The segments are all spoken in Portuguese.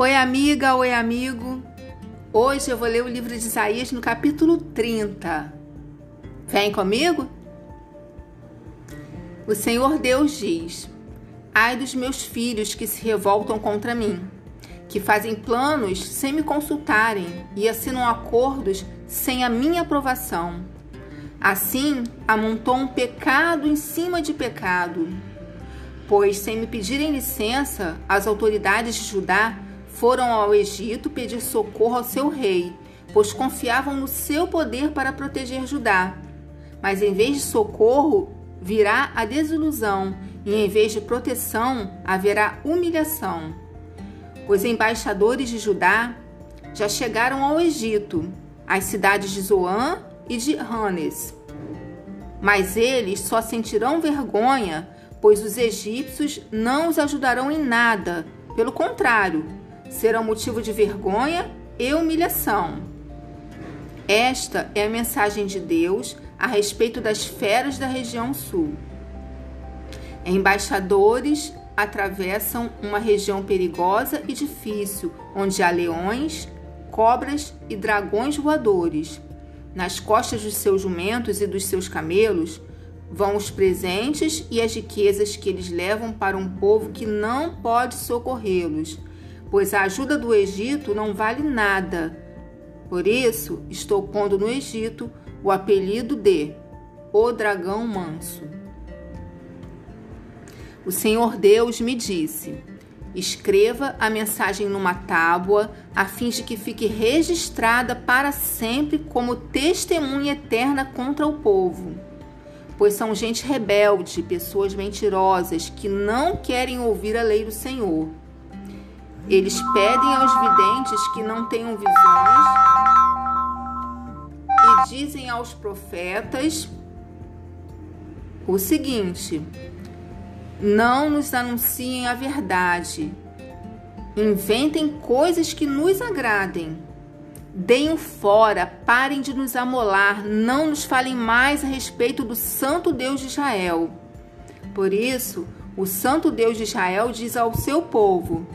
Oi, amiga, oi, amigo. Hoje eu vou ler o livro de Isaías no capítulo 30. Vem comigo? O Senhor Deus diz: Ai dos meus filhos que se revoltam contra mim, que fazem planos sem me consultarem e assinam acordos sem a minha aprovação. Assim, amontou um pecado em cima de pecado. Pois, sem me pedirem licença, as autoridades de Judá foram ao Egito pedir socorro ao seu rei, pois confiavam no seu poder para proteger Judá. Mas em vez de socorro, virá a desilusão, e em vez de proteção, haverá humilhação. Os embaixadores de Judá já chegaram ao Egito, às cidades de Zoã e de Hanes. Mas eles só sentirão vergonha, pois os egípcios não os ajudarão em nada. Pelo contrário, serão motivo de vergonha e humilhação. Esta é a mensagem de Deus a respeito das feras da região sul. Embaixadores atravessam uma região perigosa e difícil, onde há leões, cobras e dragões voadores. Nas costas dos seus jumentos e dos seus camelos vão os presentes e as riquezas que eles levam para um povo que não pode socorrê-los pois a ajuda do Egito não vale nada. Por isso, estou pondo no Egito o apelido de O Dragão Manso. O Senhor Deus me disse: Escreva a mensagem numa tábua, a fim de que fique registrada para sempre como testemunha eterna contra o povo. Pois são gente rebelde, pessoas mentirosas que não querem ouvir a lei do Senhor. Eles pedem aos videntes que não tenham visões e dizem aos profetas o seguinte: não nos anunciem a verdade, inventem coisas que nos agradem. Deem fora, parem de nos amolar, não nos falem mais a respeito do Santo Deus de Israel. Por isso, o Santo Deus de Israel diz ao seu povo: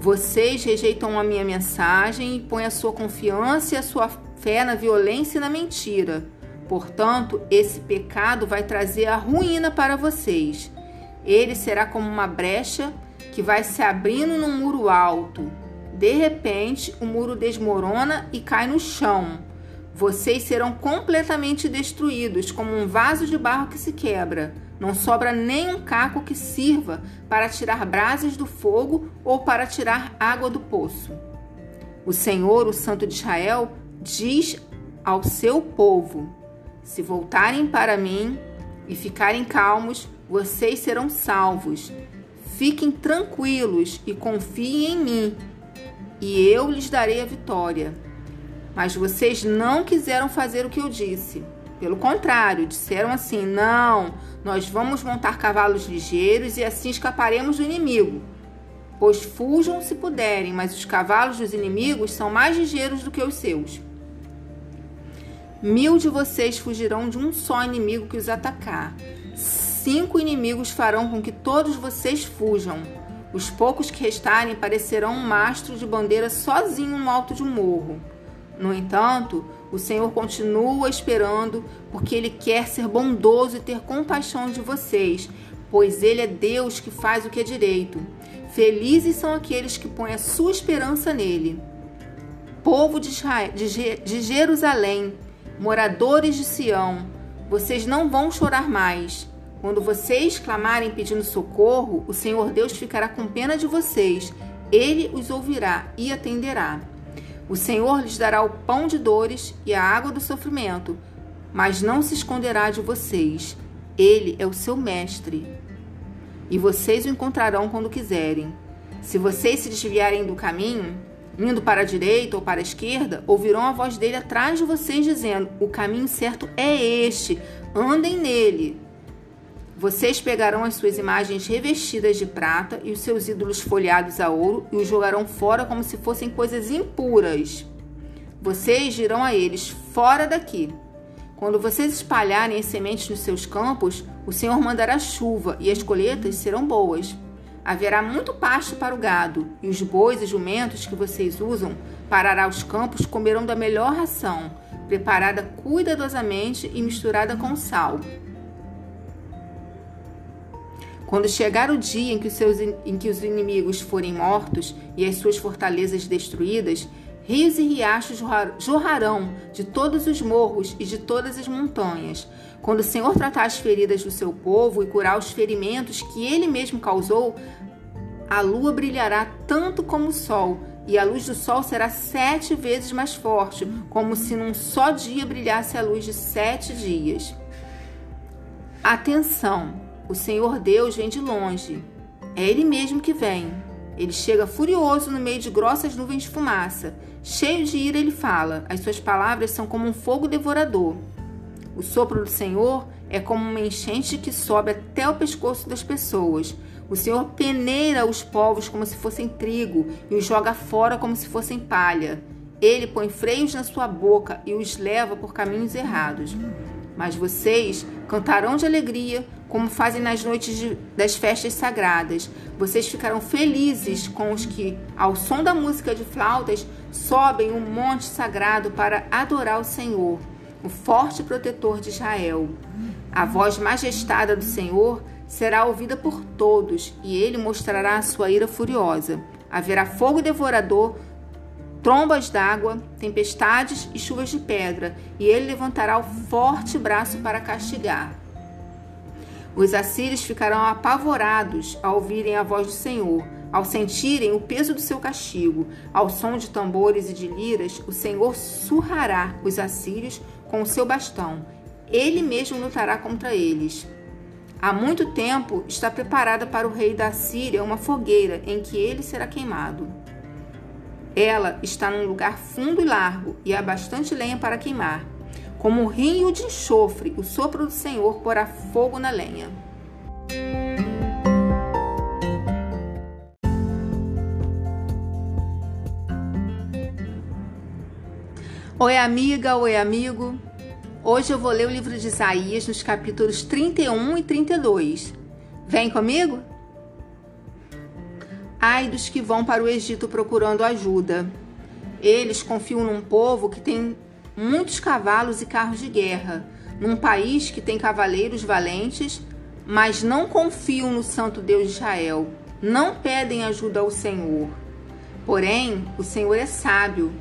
vocês rejeitam a minha mensagem e põem a sua confiança e a sua fé na violência e na mentira. Portanto, esse pecado vai trazer a ruína para vocês. Ele será como uma brecha que vai se abrindo num muro alto. De repente, o muro desmorona e cai no chão. Vocês serão completamente destruídos, como um vaso de barro que se quebra. Não sobra nem um caco que sirva para tirar brasas do fogo ou para tirar água do poço. O Senhor, o Santo de Israel, diz ao seu povo: Se voltarem para mim e ficarem calmos, vocês serão salvos. Fiquem tranquilos e confiem em mim, e eu lhes darei a vitória. Mas vocês não quiseram fazer o que eu disse. Pelo contrário, disseram assim: Não, nós vamos montar cavalos ligeiros e assim escaparemos do inimigo. Pois fujam se puderem, mas os cavalos dos inimigos são mais ligeiros do que os seus. Mil de vocês fugirão de um só inimigo que os atacar. Cinco inimigos farão com que todos vocês fujam. Os poucos que restarem parecerão um mastro de bandeira sozinho no alto de um morro. No entanto, o Senhor continua esperando porque Ele quer ser bondoso e ter compaixão de vocês, pois Ele é Deus que faz o que é direito. Felizes são aqueles que põem a sua esperança nele. Povo de, Israel, de, Jerusalém, moradores de Sião, vocês não vão chorar mais. Quando vocês clamarem pedindo socorro, o Senhor Deus ficará com pena de vocês. Ele os ouvirá e atenderá. O Senhor lhes dará o pão de dores e a água do sofrimento, mas não se esconderá de vocês. Ele é o seu mestre. E vocês o encontrarão quando quiserem. Se vocês se desviarem do caminho, indo para a direita ou para a esquerda, ouvirão a voz dele atrás de vocês dizendo: O caminho certo é este, andem nele. Vocês pegarão as suas imagens revestidas de prata e os seus ídolos folhados a ouro e os jogarão fora como se fossem coisas impuras. Vocês dirão a eles: Fora daqui! Quando vocês espalharem as sementes nos seus campos, o Senhor mandará chuva e as colheitas serão boas. haverá muito pasto para o gado, e os bois e jumentos que vocês usam para arar os campos comerão da melhor ração, preparada cuidadosamente e misturada com sal. Quando chegar o dia em que, os seus, em que os inimigos forem mortos e as suas fortalezas destruídas, rios e riachos jorrarão de todos os morros e de todas as montanhas. Quando o Senhor tratar as feridas do seu povo e curar os ferimentos que ele mesmo causou, a lua brilhará tanto como o sol, e a luz do sol será sete vezes mais forte, como se num só dia brilhasse a luz de sete dias. Atenção! O Senhor Deus vem de longe. É Ele mesmo que vem. Ele chega furioso no meio de grossas nuvens de fumaça. Cheio de ira, ele fala. As suas palavras são como um fogo devorador. O sopro do Senhor é como uma enchente que sobe até o pescoço das pessoas. O Senhor peneira os povos como se fossem trigo e os joga fora como se fossem palha. Ele põe freios na sua boca e os leva por caminhos errados. Mas vocês cantarão de alegria, como fazem nas noites de, das festas sagradas. Vocês ficarão felizes com os que, ao som da música de flautas, sobem um monte sagrado para adorar o Senhor, o forte protetor de Israel. A voz majestada do Senhor será ouvida por todos, e ele mostrará a sua ira furiosa. Haverá fogo devorador, trombas d'água, tempestades e chuvas de pedra, e ele levantará o forte braço para castigar. Os assírios ficarão apavorados ao ouvirem a voz do Senhor, ao sentirem o peso do seu castigo. Ao som de tambores e de liras, o Senhor surrará os assírios com o seu bastão. Ele mesmo lutará contra eles. Há muito tempo está preparada para o rei da Síria uma fogueira em que ele será queimado. Ela está num lugar fundo e largo e há bastante lenha para queimar. Como um rio de enxofre, o sopro do Senhor porá fogo na lenha. Oi, amiga, oi, amigo. Hoje eu vou ler o livro de Isaías nos capítulos 31 e 32. Vem comigo? Ai dos que vão para o Egito procurando ajuda. Eles confiam num povo que tem muitos cavalos e carros de guerra, num país que tem cavaleiros valentes, mas não confiam no Santo Deus de Israel, não pedem ajuda ao Senhor. Porém, o Senhor é sábio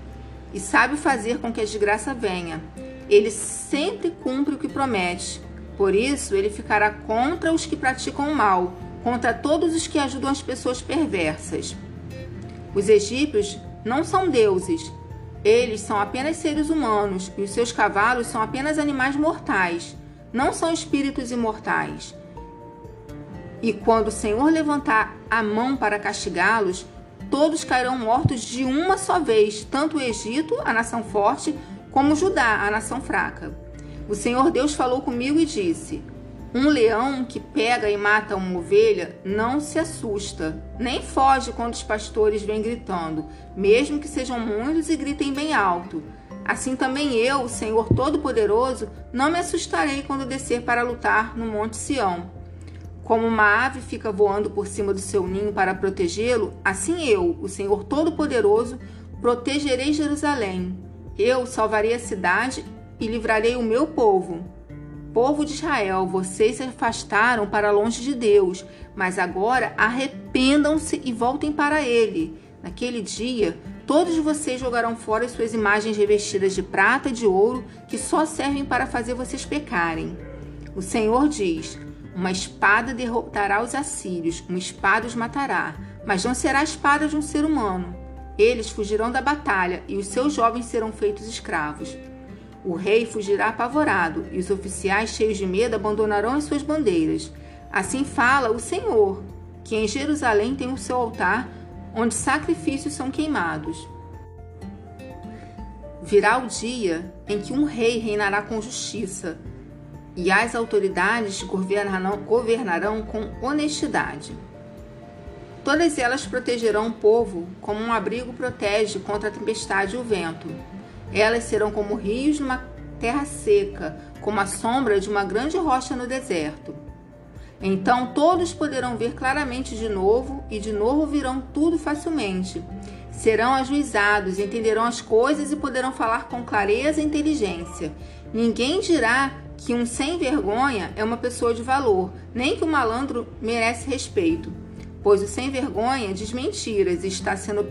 e sabe fazer com que a desgraça venha. Ele sempre cumpre o que promete. Por isso, ele ficará contra os que praticam o mal, contra todos os que ajudam as pessoas perversas. Os egípcios não são deuses, eles são apenas seres humanos e os seus cavalos são apenas animais mortais, não são espíritos imortais. E quando o Senhor levantar a mão para castigá-los, todos cairão mortos de uma só vez, tanto o Egito, a nação forte, como Judá, a nação fraca. O Senhor Deus falou comigo e disse: um leão que pega e mata uma ovelha não se assusta, nem foge quando os pastores vêm gritando, mesmo que sejam muitos e gritem bem alto. Assim também eu, Senhor Todo-Poderoso, não me assustarei quando descer para lutar no Monte Sião. Como uma ave fica voando por cima do seu ninho para protegê-lo, assim eu, o Senhor Todo-Poderoso, protegerei Jerusalém. Eu salvarei a cidade e livrarei o meu povo. Povo de Israel, vocês se afastaram para longe de Deus, mas agora arrependam-se e voltem para Ele. Naquele dia, todos vocês jogarão fora as suas imagens revestidas de prata e de ouro, que só servem para fazer vocês pecarem. O Senhor diz: Uma espada derrotará os assírios, uma espada os matará, mas não será a espada de um ser humano. Eles fugirão da batalha e os seus jovens serão feitos escravos. O rei fugirá apavorado e os oficiais cheios de medo abandonarão as suas bandeiras. Assim fala o Senhor, que em Jerusalém tem o seu altar, onde sacrifícios são queimados. Virá o dia em que um rei reinará com justiça e as autoridades governarão, governarão com honestidade. Todas elas protegerão o povo como um abrigo protege contra a tempestade e o vento. Elas serão como rios numa terra seca, como a sombra de uma grande rocha no deserto. Então todos poderão ver claramente de novo, e de novo virão tudo facilmente. Serão ajuizados, entenderão as coisas e poderão falar com clareza e inteligência. Ninguém dirá que um sem vergonha é uma pessoa de valor, nem que o um malandro merece respeito, pois o sem vergonha diz mentiras e está sendo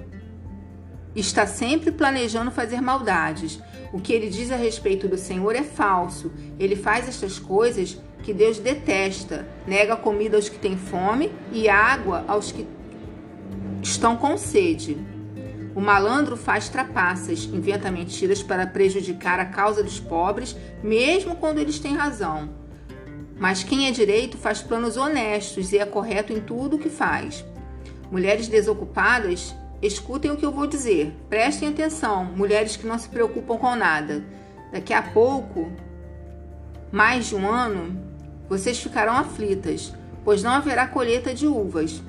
está sempre planejando fazer maldades. O que ele diz a respeito do Senhor é falso. Ele faz estas coisas que Deus detesta, nega comida aos que têm fome e água aos que estão com sede. O malandro faz trapaças, inventa mentiras para prejudicar a causa dos pobres, mesmo quando eles têm razão. Mas quem é direito faz planos honestos e é correto em tudo o que faz. Mulheres desocupadas, escutem o que eu vou dizer. Prestem atenção, mulheres que não se preocupam com nada. Daqui a pouco, mais de um ano, vocês ficarão aflitas, pois não haverá colheita de uvas.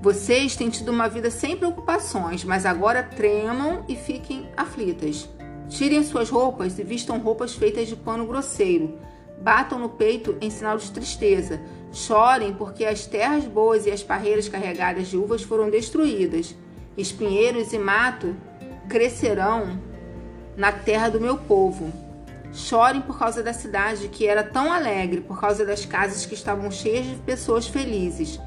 Vocês têm tido uma vida sem preocupações, mas agora tremam e fiquem aflitas. Tirem suas roupas e vistam roupas feitas de pano grosseiro. Batam no peito em sinal de tristeza. Chorem porque as terras boas e as parreiras carregadas de uvas foram destruídas. Espinheiros e mato crescerão na terra do meu povo. Chorem por causa da cidade que era tão alegre, por causa das casas que estavam cheias de pessoas felizes.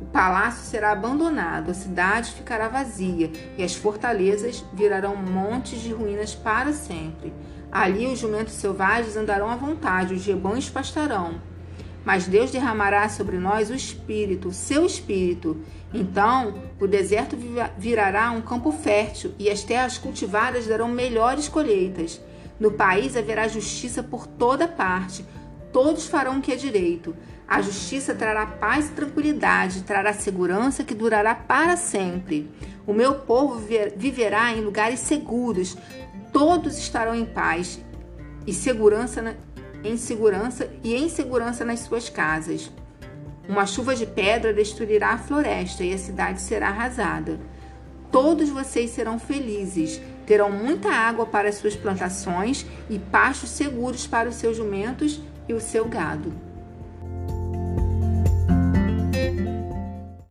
O palácio será abandonado, a cidade ficará vazia e as fortalezas virarão montes de ruínas para sempre. Ali os jumentos selvagens andarão à vontade, os rebanhos pastarão. Mas Deus derramará sobre nós o Espírito, o seu Espírito. Então o deserto virará um campo fértil e as terras cultivadas darão melhores colheitas. No país haverá justiça por toda parte, todos farão o que é direito. A justiça trará paz e tranquilidade, trará segurança que durará para sempre. O meu povo viverá em lugares seguros, todos estarão em paz e segurança em segurança e em segurança nas suas casas. Uma chuva de pedra destruirá a floresta e a cidade será arrasada. Todos vocês serão felizes, terão muita água para as suas plantações e pastos seguros para os seus jumentos e o seu gado.